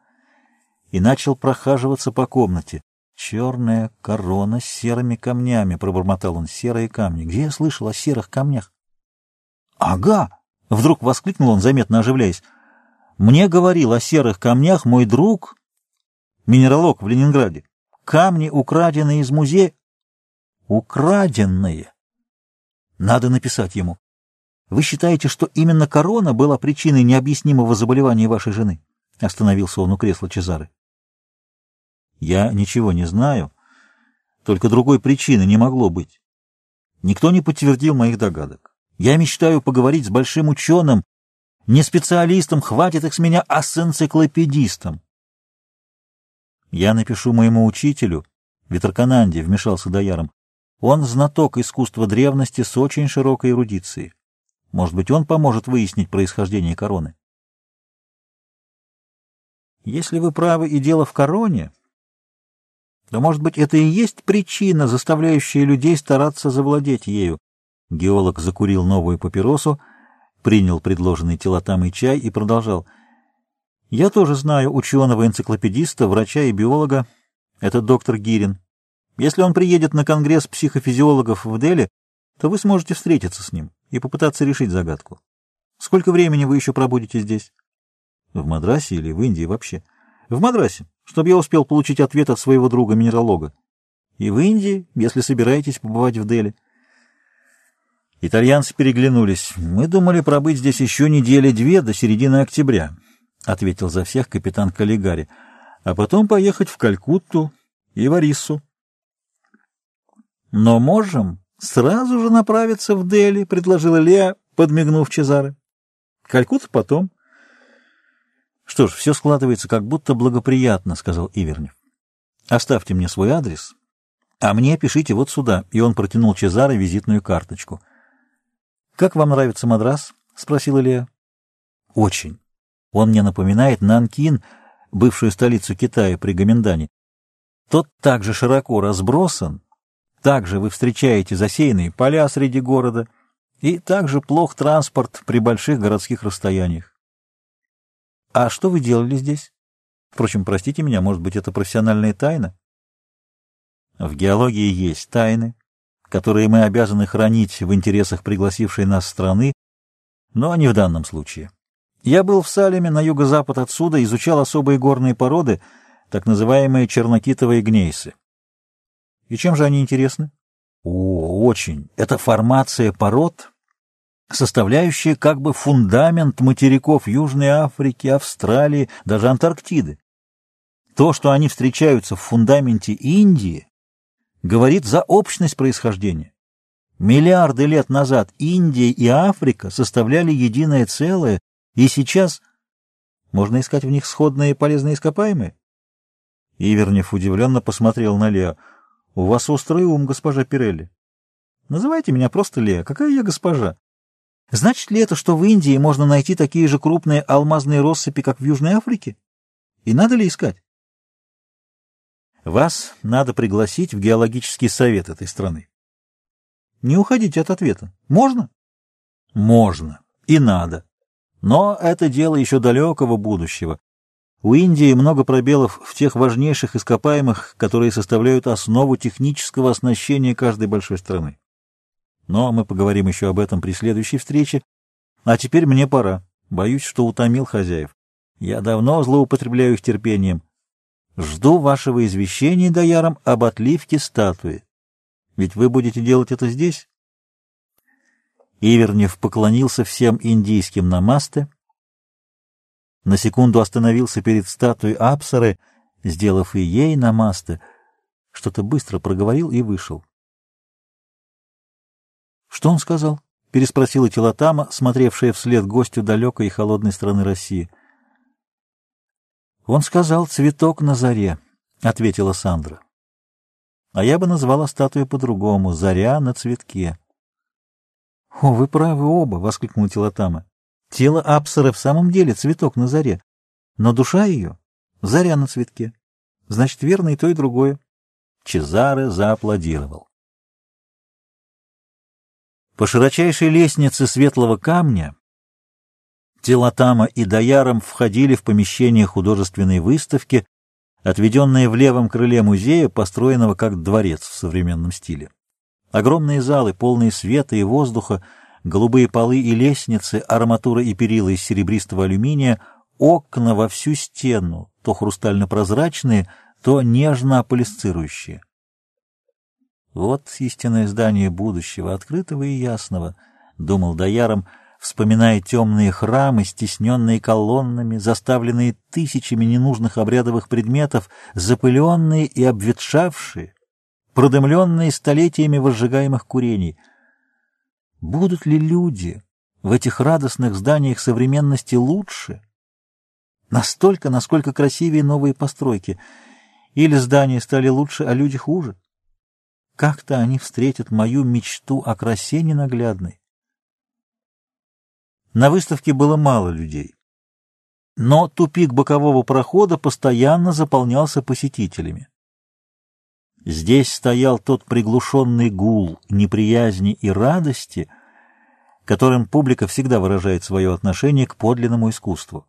и начал прохаживаться по комнате. «Черная корона с серыми камнями», — пробормотал он, — «серые камни. Где я слышал о серых камнях?» «Ага!» — вдруг воскликнул он, заметно оживляясь. «Мне говорил о серых камнях мой друг, минералог в Ленинграде. Камни, украденные из музея...» «Украденные!» «Надо написать ему. Вы считаете, что именно корона была причиной необъяснимого заболевания вашей жены?» Остановился он у кресла Чезары. Я ничего не знаю, только другой причины не могло быть. Никто не подтвердил моих догадок. Я мечтаю поговорить с большим ученым, не специалистом, хватит их с меня, а с энциклопедистом. Я напишу моему учителю, Витракананде, вмешался Дояром. Он знаток искусства древности с очень широкой эрудицией. Может быть, он поможет выяснить происхождение короны. Если вы правы и дело в короне, да, может быть, это и есть причина, заставляющая людей стараться завладеть ею. Геолог закурил новую папиросу, принял предложенный телотамый чай и продолжал. Я тоже знаю ученого-энциклопедиста, врача и биолога. Это доктор Гирин. Если он приедет на конгресс психофизиологов в Дели, то вы сможете встретиться с ним и попытаться решить загадку. Сколько времени вы еще пробудете здесь? В Мадрасе или в Индии вообще? В Мадрасе чтобы я успел получить ответ от своего друга-минералога. И в Индии, если собираетесь побывать в Дели. Итальянцы переглянулись. Мы думали пробыть здесь еще недели две до середины октября, — ответил за всех капитан Каллигари, — а потом поехать в Калькутту и в Ариссу. Но можем сразу же направиться в Дели, — предложила Леа, подмигнув Чезаре. Калькутта потом. — Что ж, все складывается как будто благоприятно, — сказал Ивернев. — Оставьте мне свой адрес, а мне пишите вот сюда. И он протянул Чезаре визитную карточку. — Как вам нравится Мадрас? — спросила Лея. — Очень. Он мне напоминает Нанкин, бывшую столицу Китая при Гоминдане. Тот также широко разбросан, также вы встречаете засеянные поля среди города, и также плох транспорт при больших городских расстояниях. А что вы делали здесь? Впрочем, простите меня, может быть, это профессиональная тайна? В геологии есть тайны, которые мы обязаны хранить в интересах пригласившей нас страны, но не в данном случае. Я был в Салеме на юго-запад отсюда, изучал особые горные породы, так называемые чернокитовые гнейсы. И чем же они интересны? О, очень. Это формация пород, составляющие как бы фундамент материков Южной Африки, Австралии, даже Антарктиды. То, что они встречаются в фундаменте Индии, говорит за общность происхождения. Миллиарды лет назад Индия и Африка составляли единое целое, и сейчас можно искать в них сходные полезные ископаемые? Ивернев удивленно посмотрел на Лео. — У вас острый ум, госпожа Пирелли. — Называйте меня просто Лео. Какая я госпожа? Значит ли это, что в Индии можно найти такие же крупные алмазные россыпи, как в Южной Африке? И надо ли искать? Вас надо пригласить в геологический совет этой страны. Не уходите от ответа. Можно? Можно. И надо. Но это дело еще далекого будущего. У Индии много пробелов в тех важнейших ископаемых, которые составляют основу технического оснащения каждой большой страны. Но мы поговорим еще об этом при следующей встрече. А теперь мне пора. Боюсь, что утомил хозяев. Я давно злоупотребляю их терпением. Жду вашего извещения, Даяром, об отливке статуи. Ведь вы будете делать это здесь? Ивернев поклонился всем индийским намасте, на секунду остановился перед статуей Апсары, сделав и ей намасте, что-то быстро проговорил и вышел. «Что он сказал?» — переспросила Телотама, смотревшая вслед гостю далекой и холодной страны России. «Он сказал «цветок на заре», — ответила Сандра. «А я бы назвала статую по-другому — «заря на цветке». «О, вы правы оба!» — воскликнула Телотама. «Тело Апсары в самом деле цветок на заре, но душа ее — заря на цветке. Значит, верно и то, и другое. Чезаре зааплодировал. По широчайшей лестнице светлого камня Телотама и Даяром входили в помещение художественной выставки, отведенное в левом крыле музея, построенного как дворец в современном стиле. Огромные залы, полные света и воздуха, голубые полы и лестницы, арматура и перила из серебристого алюминия, окна во всю стену, то хрустально-прозрачные, то нежно-аполисцирующие. Вот истинное здание будущего, открытого и ясного, — думал Даяром, вспоминая темные храмы, стесненные колоннами, заставленные тысячами ненужных обрядовых предметов, запыленные и обветшавшие, продымленные столетиями возжигаемых курений. Будут ли люди в этих радостных зданиях современности лучше? Настолько, насколько красивее новые постройки. Или здания стали лучше, а люди хуже? Как-то они встретят мою мечту о красе ненаглядной. На выставке было мало людей. Но тупик бокового прохода постоянно заполнялся посетителями. Здесь стоял тот приглушенный гул неприязни и радости, которым публика всегда выражает свое отношение к подлинному искусству.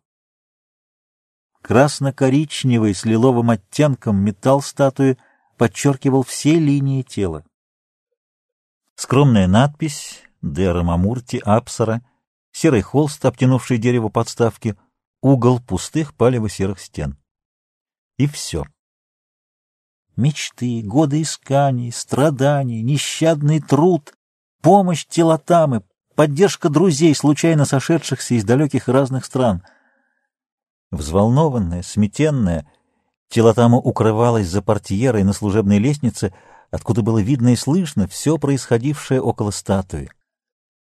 Красно-коричневый с лиловым оттенком металл статуи подчеркивал все линии тела. Скромная надпись «Дера Мамурти Апсара», серый холст, обтянувший дерево подставки, угол пустых палево-серых стен. И все. Мечты, годы исканий, страданий, нещадный труд, помощь телотамы, поддержка друзей, случайно сошедшихся из далеких разных стран — Взволнованная, сметенная, Телотама укрывалась за портьерой на служебной лестнице, откуда было видно и слышно все происходившее около статуи.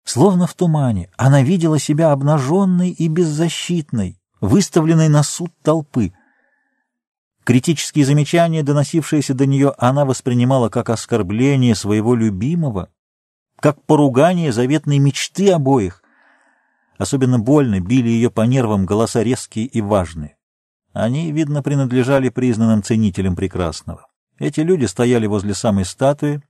Словно в тумане, она видела себя обнаженной и беззащитной, выставленной на суд толпы. Критические замечания, доносившиеся до нее, она воспринимала как оскорбление своего любимого, как поругание заветной мечты обоих. Особенно больно били ее по нервам голоса резкие и важные. Они, видно, принадлежали признанным ценителям прекрасного. Эти люди стояли возле самой статуи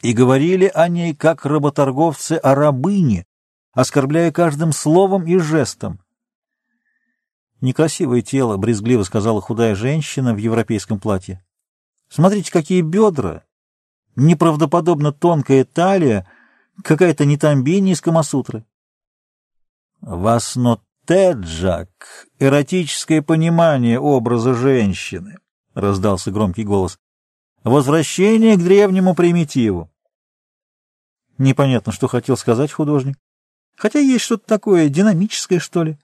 и говорили о ней, как работорговцы о рабыне, оскорбляя каждым словом и жестом. «Некрасивое тело», — брезгливо сказала худая женщина в европейском платье. «Смотрите, какие бедра! Неправдоподобно тонкая талия, какая-то нетамбини из Камасутры. Вас но Теджак, эротическое понимание образа женщины, — раздался громкий голос. Возвращение к древнему примитиву. Непонятно, что хотел сказать художник. Хотя есть что-то такое динамическое, что ли.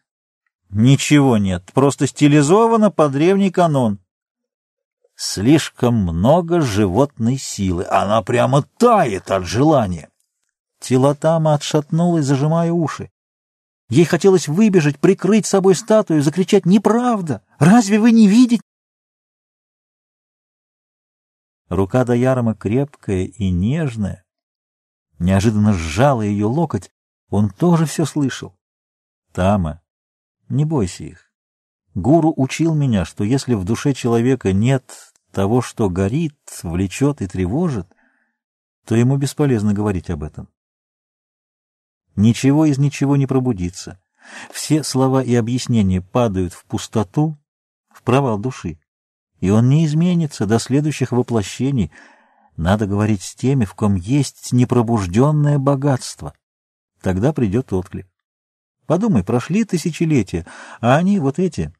Ничего нет, просто стилизовано по древний канон. Слишком много животной силы, она прямо тает от желания. Телотама отшатнулась, зажимая уши. Ей хотелось выбежать, прикрыть собой статую, закричать «Неправда! Разве вы не видите?» Рука Даярома крепкая и нежная. Неожиданно сжала ее локоть. Он тоже все слышал. «Тама, не бойся их. Гуру учил меня, что если в душе человека нет того, что горит, влечет и тревожит, то ему бесполезно говорить об этом. Ничего из ничего не пробудится. Все слова и объяснения падают в пустоту, в провал души. И он не изменится до следующих воплощений. Надо говорить с теми, в ком есть непробужденное богатство. Тогда придет отклик. Подумай, прошли тысячелетия, а они, вот эти,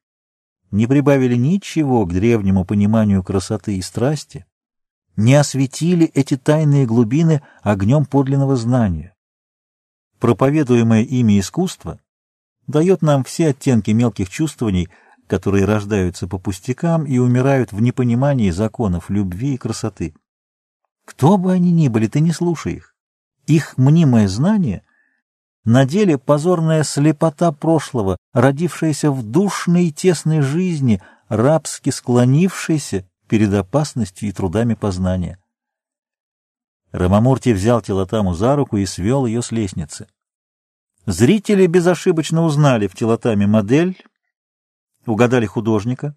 не прибавили ничего к древнему пониманию красоты и страсти, не осветили эти тайные глубины огнем подлинного знания проповедуемое ими искусство дает нам все оттенки мелких чувствований, которые рождаются по пустякам и умирают в непонимании законов любви и красоты. Кто бы они ни были, ты не слушай их. Их мнимое знание на деле позорная слепота прошлого, родившаяся в душной и тесной жизни, рабски склонившаяся перед опасностью и трудами познания. Рамамурти взял Телотаму за руку и свел ее с лестницы. Зрители безошибочно узнали в телотаме модель, угадали художника.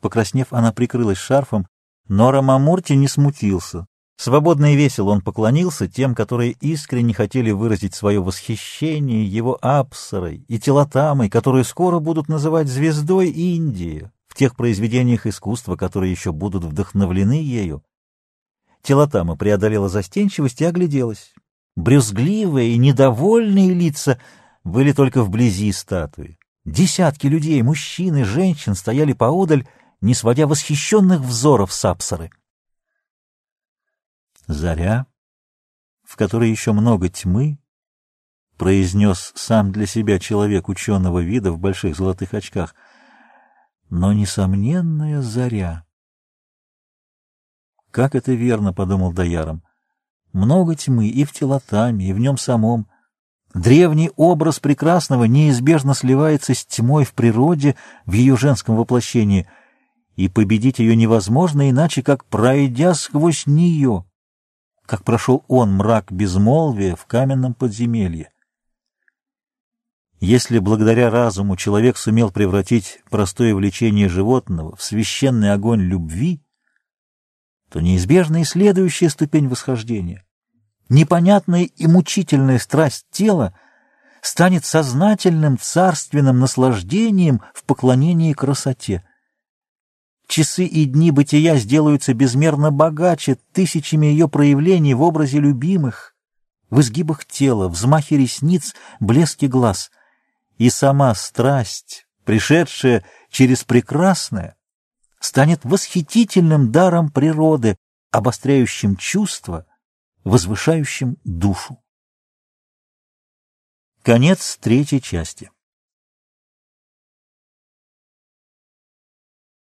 Покраснев, она прикрылась шарфом, но Рамамурти не смутился. Свободно и весело он поклонился тем, которые искренне хотели выразить свое восхищение его Апсарой и Телотамой, которую скоро будут называть звездой Индии в тех произведениях искусства, которые еще будут вдохновлены ею. Телотама преодолела застенчивость и огляделась. Брюзгливые и недовольные лица были только вблизи статуи. Десятки людей, мужчин и женщин стояли поодаль, не сводя восхищенных взоров с Апсары. Заря, в которой еще много тьмы, произнес сам для себя человек ученого вида в больших золотых очках, но несомненная заря. Как это верно, — подумал Даяром, — много тьмы и в телотаме, и в нем самом. Древний образ прекрасного неизбежно сливается с тьмой в природе, в ее женском воплощении, и победить ее невозможно иначе, как пройдя сквозь нее как прошел он мрак безмолвия в каменном подземелье. Если благодаря разуму человек сумел превратить простое влечение животного в священный огонь любви, то неизбежна и следующая ступень восхождения. Непонятная и мучительная страсть тела станет сознательным царственным наслаждением в поклонении красоте — Часы и дни бытия сделаются безмерно богаче тысячами ее проявлений в образе любимых, в изгибах тела, взмахе ресниц, блеске глаз. И сама страсть, пришедшая через прекрасное, станет восхитительным даром природы, обостряющим чувства, возвышающим душу. Конец третьей части.